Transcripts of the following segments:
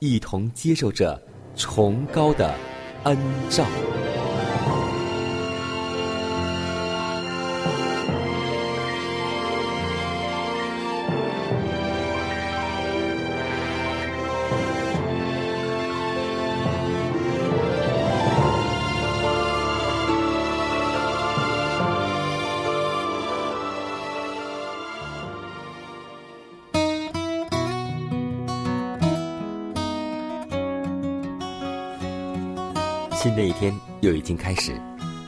一同接受着崇高的恩照。又已经开始，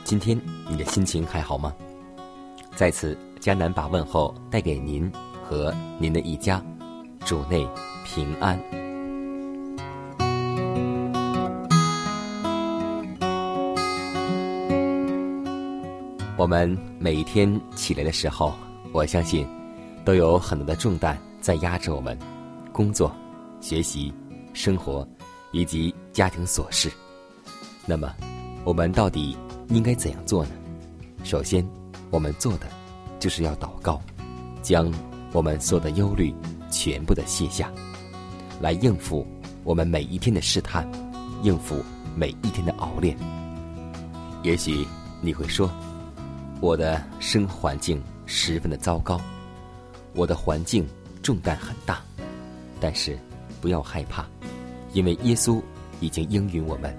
今天你的心情还好吗？在此，迦南把问候带给您和您的一家，主内平安。我们每一天起来的时候，我相信都有很多的重担在压着我们，工作、学习、生活以及家庭琐事。那么，我们到底应该怎样做呢？首先，我们做的就是要祷告，将我们所有的忧虑全部的卸下，来应付我们每一天的试探，应付每一天的熬炼。也许你会说，我的生活环境十分的糟糕，我的环境重担很大，但是不要害怕，因为耶稣已经应允我们。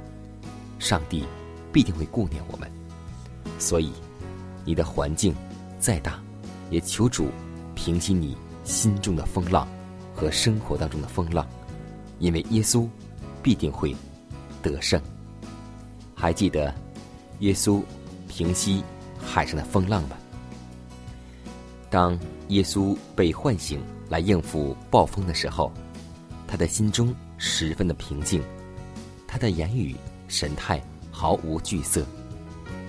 上帝必定会顾念我们，所以你的环境再大，也求主平息你心中的风浪和生活当中的风浪，因为耶稣必定会得胜。还记得耶稣平息海上的风浪吗？当耶稣被唤醒来应付暴风的时候，他的心中十分的平静，他的言语。神态毫无惧色，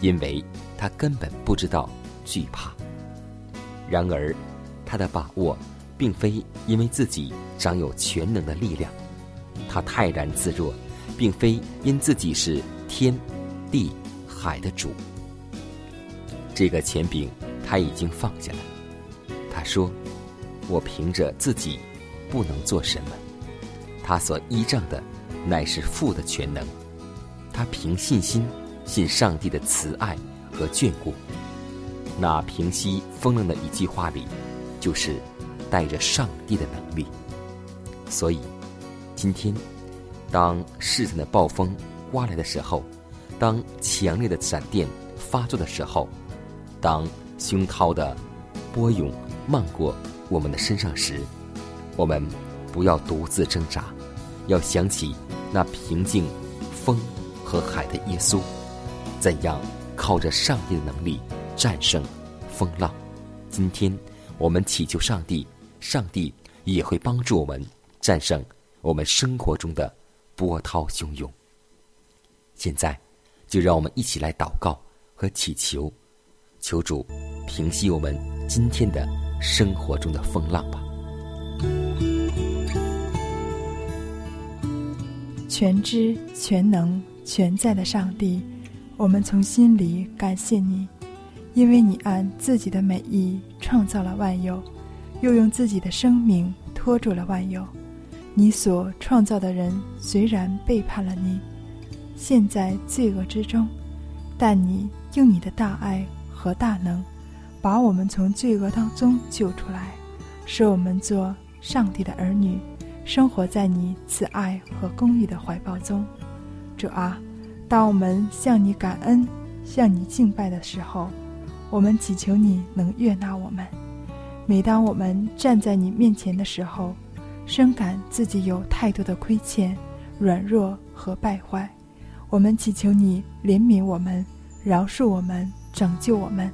因为他根本不知道惧怕。然而，他的把握并非因为自己掌有全能的力量，他泰然自若，并非因自己是天、地、海的主。这个钱柄他已经放下了。他说：“我凭着自己不能做什么，他所依仗的乃是父的全能。”他凭信心信上帝的慈爱和眷顾，那平息风浪的一句话里，就是带着上帝的能力。所以，今天当世上的暴风刮来的时候，当强烈的闪电发作的时候，当凶涛的波涌漫过我们的身上时，我们不要独自挣扎，要想起那平静风。和海的耶稣，怎样靠着上帝的能力战胜风浪？今天我们祈求上帝，上帝也会帮助我们战胜我们生活中的波涛汹涌。现在，就让我们一起来祷告和祈求，求主平息我们今天的生活中的风浪吧。全知全能。全在的上帝，我们从心里感谢你，因为你按自己的美意创造了万有，又用自己的生命托住了万有。你所创造的人虽然背叛了你，陷在罪恶之中，但你用你的大爱和大能，把我们从罪恶当中救出来，使我们做上帝的儿女，生活在你慈爱和公义的怀抱中。主啊，当我们向你感恩、向你敬拜的时候，我们祈求你能悦纳我们。每当我们站在你面前的时候，深感自己有太多的亏欠、软弱和败坏，我们祈求你怜悯我们。饶恕我们，拯救我们，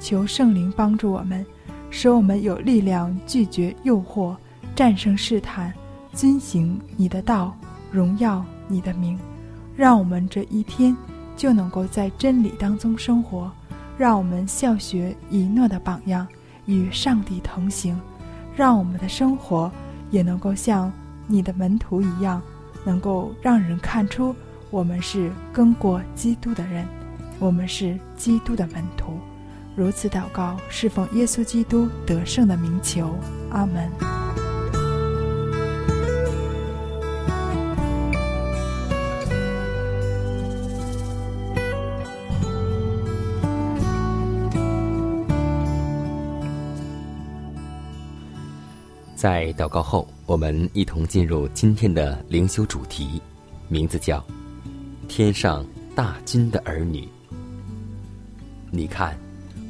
求圣灵帮助我们，使我们有力量拒绝诱惑，战胜试探，遵行你的道，荣耀你的名。让我们这一天就能够在真理当中生活，让我们效学以诺的榜样，与上帝同行。让我们的生活也能够像你的门徒一样，能够让人看出我们是跟过基督的人。我们是基督的门徒，如此祷告，侍奉耶稣基督得胜的名求，阿门。在祷告后，我们一同进入今天的灵修主题，名字叫“天上大军的儿女”。你看，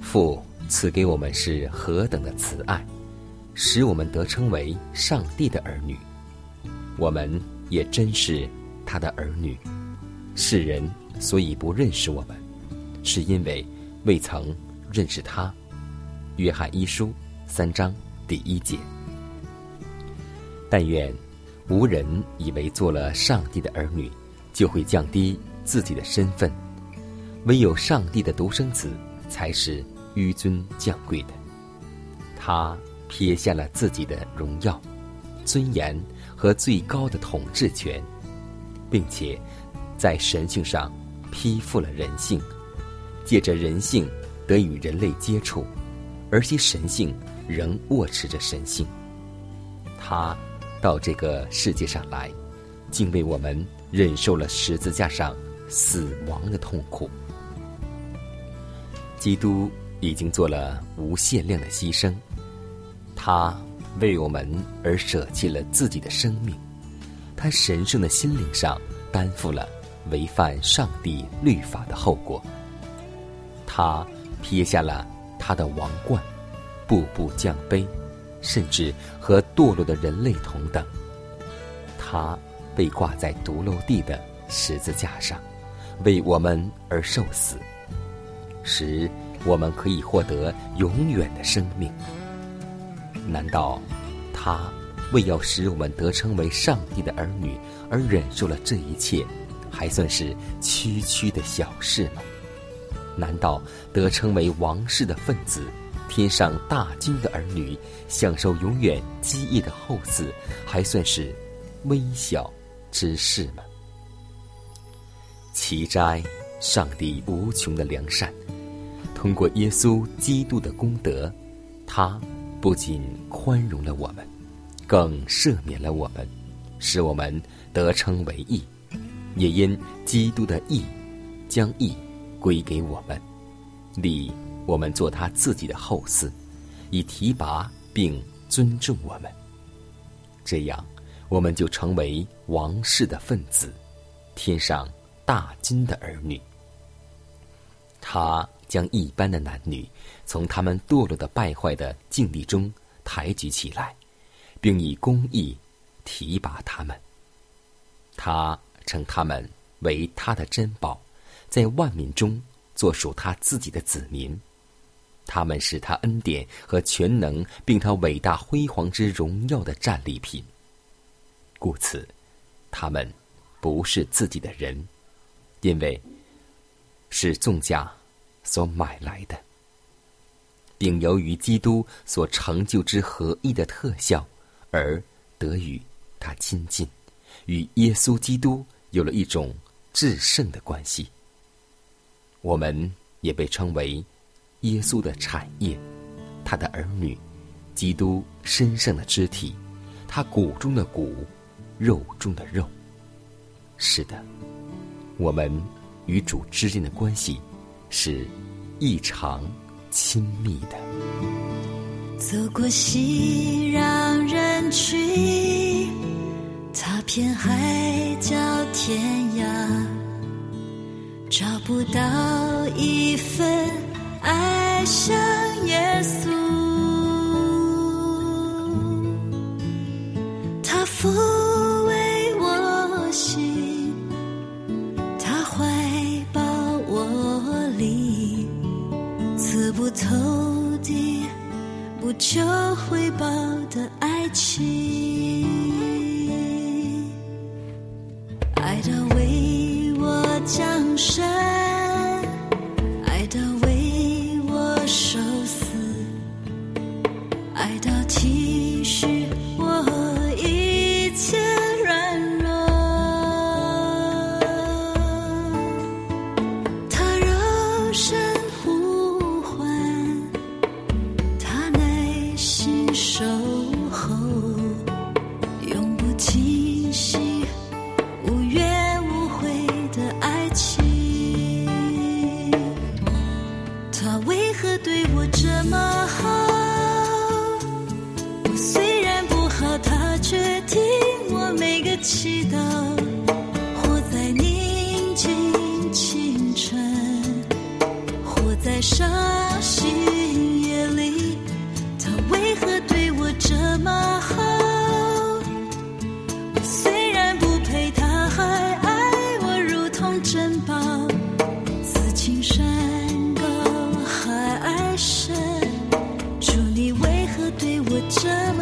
父赐给我们是何等的慈爱，使我们得称为上帝的儿女。我们也真是他的儿女。世人所以不认识我们，是因为未曾认识他。约翰一书三章第一节。但愿无人以为做了上帝的儿女，就会降低自己的身份。唯有上帝的独生子才是纡尊降贵的，他撇下了自己的荣耀、尊严和最高的统治权，并且在神性上披覆了人性，借着人性得与人类接触，而其神性仍握持着神性。他到这个世界上来，竟为我们忍受了十字架上死亡的痛苦。基督已经做了无限量的牺牲，他为我们而舍弃了自己的生命，他神圣的心灵上担负了违反上帝律法的后果。他撇下了他的王冠，步步降卑，甚至和堕落的人类同等。他被挂在独楼地的十字架上，为我们而受死。使我们可以获得永远的生命。难道他为要使我们得称为上帝的儿女而忍受了这一切，还算是区区的小事吗？难道得称为王室的分子、天上大军的儿女，享受永远基业的后嗣，还算是微小之事吗？奇斋，上帝无穷的良善。通过耶稣基督的功德，他不仅宽容了我们，更赦免了我们，使我们得称为义；也因基督的义，将义归给我们，立我们做他自己的后嗣，以提拔并尊重我们。这样，我们就成为王室的分子，天上大金的儿女。他。将一般的男女从他们堕落的败坏的境地中抬举起来，并以公义提拔他们。他称他们为他的珍宝，在万民中做属他自己的子民。他们是他恩典和全能，并他伟大辉煌之荣耀的战利品。故此，他们不是自己的人，因为是纵价。所买来的，并由于基督所成就之合一的特效，而得与他亲近，与耶稣基督有了一种至圣的关系。我们也被称为耶稣的产业，他的儿女，基督身上的肢体，他骨中的骨，肉中的肉。是的，我们与主之间的关系。是异常亲密的。走过熙攘人群，踏遍海角天涯，找不到一份爱像耶稣。他抚慰我心，他怀抱我里，刺不透的。不求回报爱到极致情山高海深，主你为何对我这么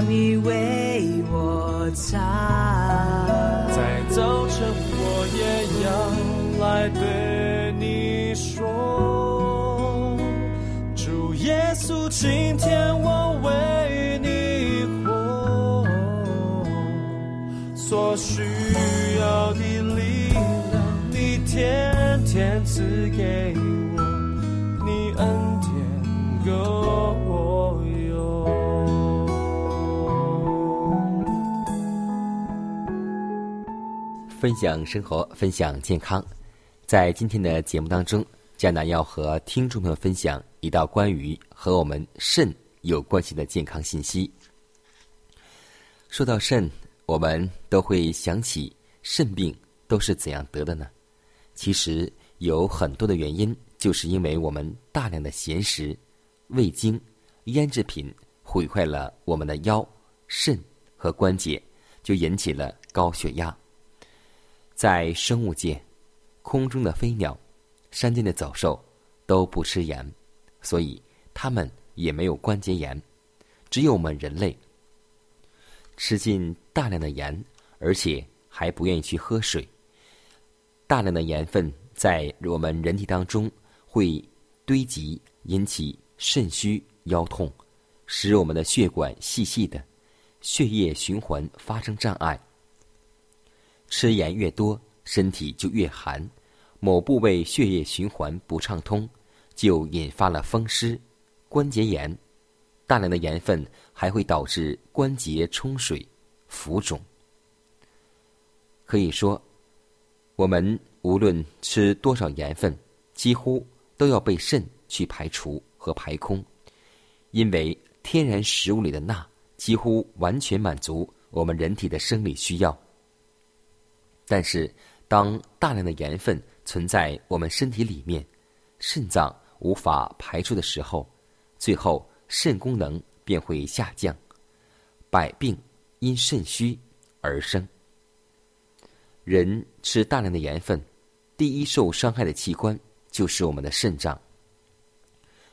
你为我擦。享生活，分享健康。在今天的节目当中，江南要和听众朋友分享一道关于和我们肾有关系的健康信息。说到肾，我们都会想起肾病都是怎样得的呢？其实有很多的原因，就是因为我们大量的咸食、味精、腌制品毁坏了我们的腰、肾和关节，就引起了高血压。在生物界，空中的飞鸟、山间的走兽都不吃盐，所以它们也没有关节炎。只有我们人类吃进大量的盐，而且还不愿意去喝水。大量的盐分在我们人体当中会堆积，引起肾虚、腰痛，使我们的血管细细的，血液循环发生障碍。吃盐越多，身体就越寒，某部位血液循环不畅通，就引发了风湿、关节炎。大量的盐分还会导致关节冲水、浮肿。可以说，我们无论吃多少盐分，几乎都要被肾去排除和排空，因为天然食物里的钠几乎完全满足我们人体的生理需要。但是，当大量的盐分存在我们身体里面，肾脏无法排出的时候，最后肾功能便会下降，百病因肾虚而生。人吃大量的盐分，第一受伤害的器官就是我们的肾脏。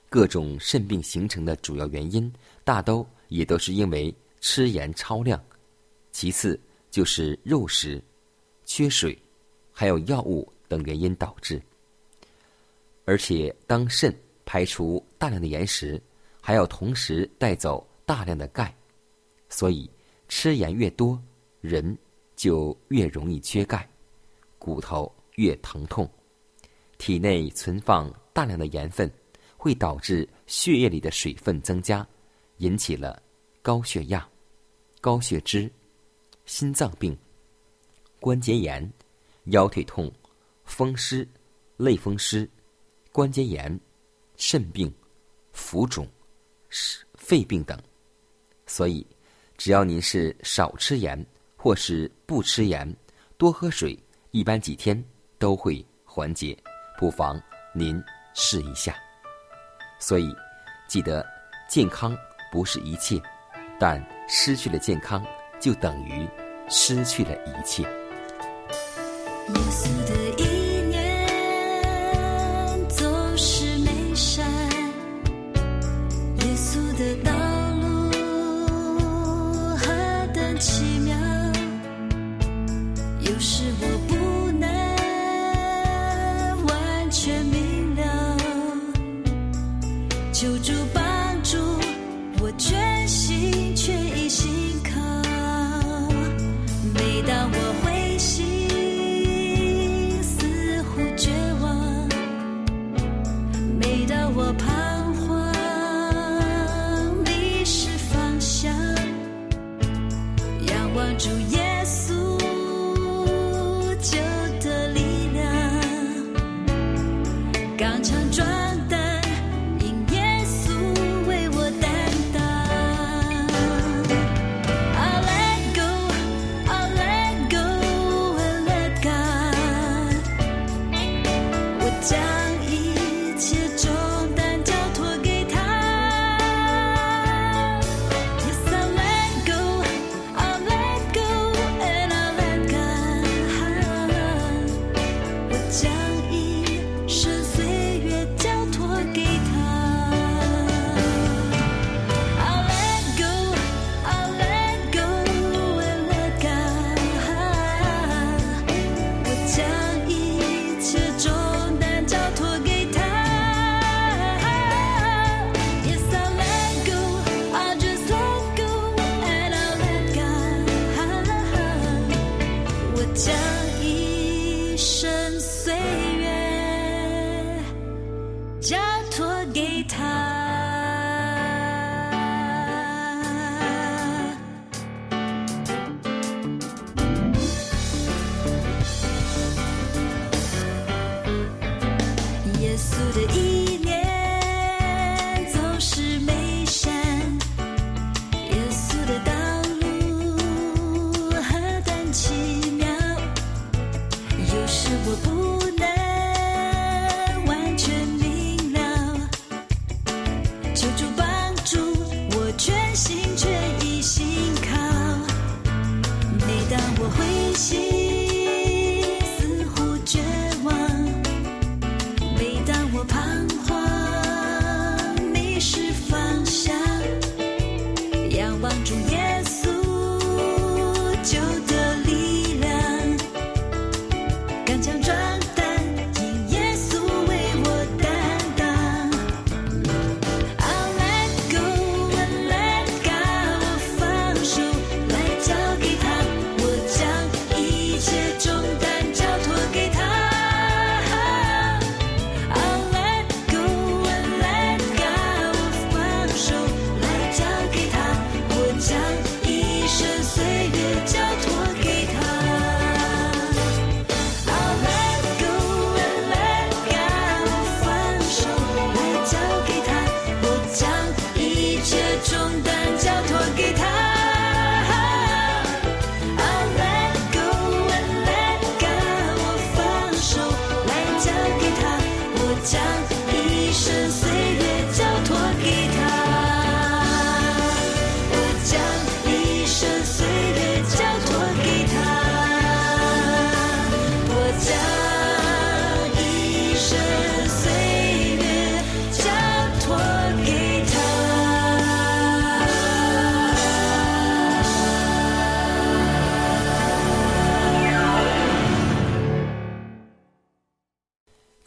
各种肾病形成的主要原因，大都也都是因为吃盐超量，其次就是肉食。缺水，还有药物等原因导致。而且，当肾排除大量的盐时，还要同时带走大量的钙，所以吃盐越多，人就越容易缺钙，骨头越疼痛。体内存放大量的盐分，会导致血液里的水分增加，引起了高血压、高血脂、心脏病。关节炎、腰腿痛、风湿、类风湿、关节炎、肾病、浮肿、肺病等。所以，只要您是少吃盐，或是不吃盐，多喝水，一般几天都会缓解。不妨您试一下。所以，记得健康不是一切，但失去了健康，就等于失去了一切。耶稣的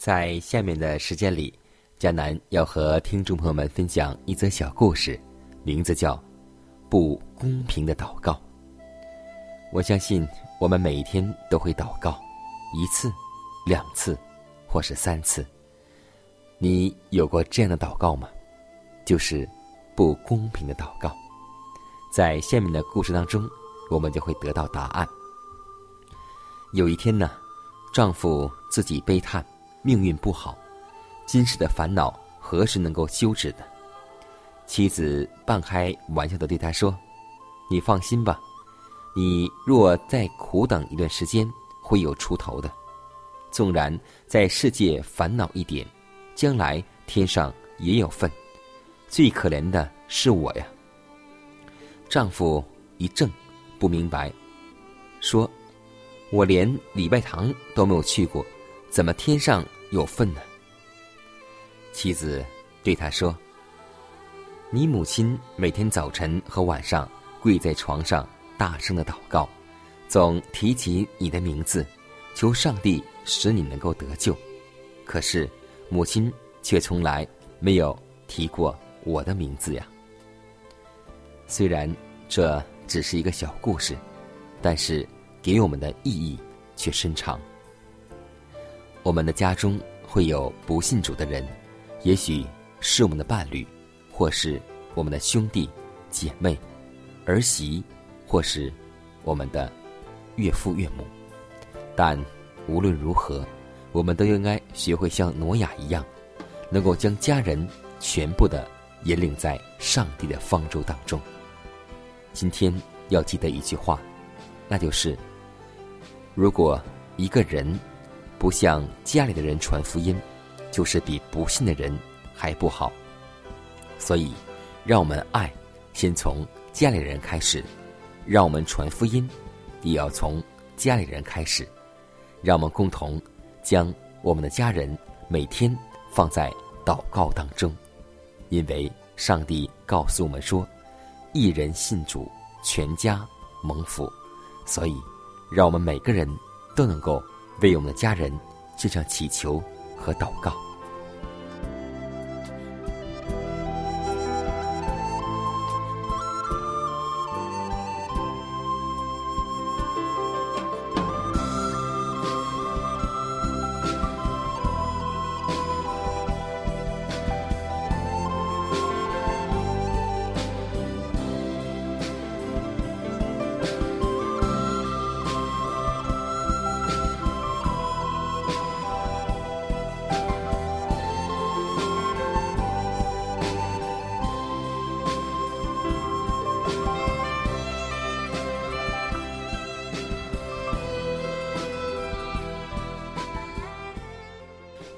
在下面的时间里，迦南要和听众朋友们分享一则小故事，名字叫《不公平的祷告》。我相信我们每一天都会祷告，一次、两次，或是三次。你有过这样的祷告吗？就是不公平的祷告。在下面的故事当中，我们就会得到答案。有一天呢，丈夫自己悲叹命运不好，今世的烦恼何时能够休止的？妻子半开玩笑的对他说：“你放心吧，你若再苦等一段时间，会有出头的。纵然在世界烦恼一点，将来天上也有份。最可怜的是我呀。”丈夫一怔，不明白，说：“我连礼拜堂都没有去过，怎么天上有份呢？”妻子对他说：“你母亲每天早晨和晚上跪在床上，大声的祷告，总提起你的名字，求上帝使你能够得救。可是母亲却从来没有提过我的名字呀。虽然这只是一个小故事，但是给我们的意义却深长。我们的家中会有不信主的人。”也许是我们的伴侣，或是我们的兄弟姐妹、儿媳，或是我们的岳父岳母。但无论如何，我们都应该学会像挪亚一样，能够将家人全部的引领在上帝的方舟当中。今天要记得一句话，那就是：如果一个人不向家里的人传福音，就是比不信的人还不好，所以，让我们爱先从家里人开始，让我们传福音也要从家里人开始，让我们共同将我们的家人每天放在祷告当中，因为上帝告诉我们说，一人信主，全家蒙福，所以，让我们每个人都能够为我们的家人献上祈求和祷告。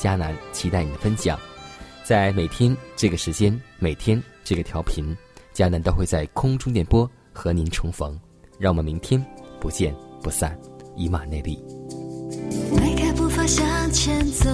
迦南期待你的分享，在每天这个时间，每天这个调频，迦南都会在空中电波和您重逢。让我们明天不见不散，以马内利。迈开步伐向前走，